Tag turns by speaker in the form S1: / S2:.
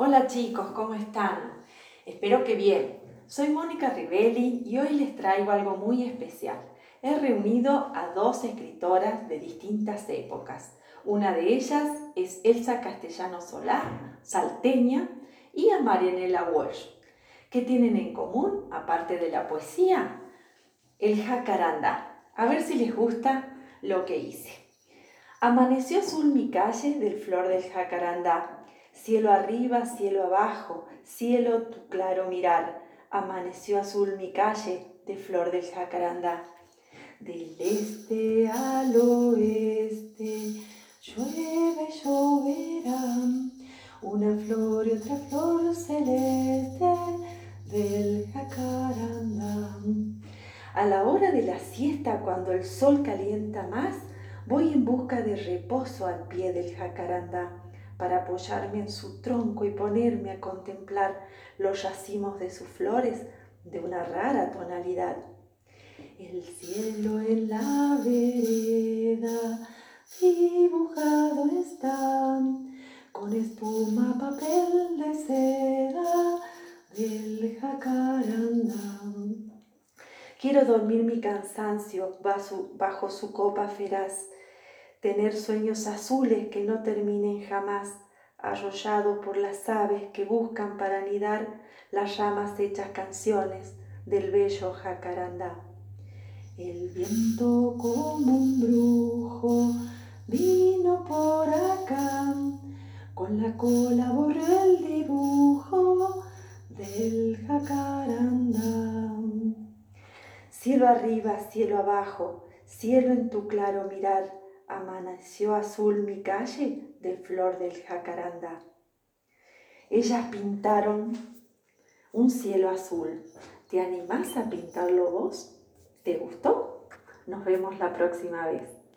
S1: Hola chicos, ¿cómo están? Espero que bien. Soy Mónica Rivelli y hoy les traigo algo muy especial. He reunido a dos escritoras de distintas épocas. Una de ellas es Elsa Castellano Solar, salteña, y a Marianela Walsh. ¿Qué tienen en común, aparte de la poesía? El jacaranda. A ver si les gusta lo que hice. Amaneció azul mi calle del flor del jacaranda. Cielo arriba, cielo abajo, cielo tu claro mirar. Amaneció azul mi calle de flor del jacaranda. Del este al oeste, llueve, lloverá. Una flor y otra flor celeste del jacaranda. A la hora de la siesta, cuando el sol calienta más, voy en busca de reposo al pie del jacaranda para apoyarme en su tronco y ponerme a contemplar los racimos de sus flores de una rara tonalidad. El cielo en la vereda dibujado está con espuma, papel de seda del jacaranda. Quiero dormir mi cansancio bajo su copa feraz, tener sueños azules que no terminen jamás, arrollado por las aves que buscan para anidar las ramas hechas canciones del bello jacarandá. El viento como un brujo vino por acá, con la cola borró el dibujo del jacarandá. Cielo arriba, cielo abajo, cielo en tu claro mirar, amaneció azul mi calle de flor del jacaranda. Ellas pintaron un cielo azul. ¿Te animás a pintarlo vos? ¿Te gustó? Nos vemos la próxima vez.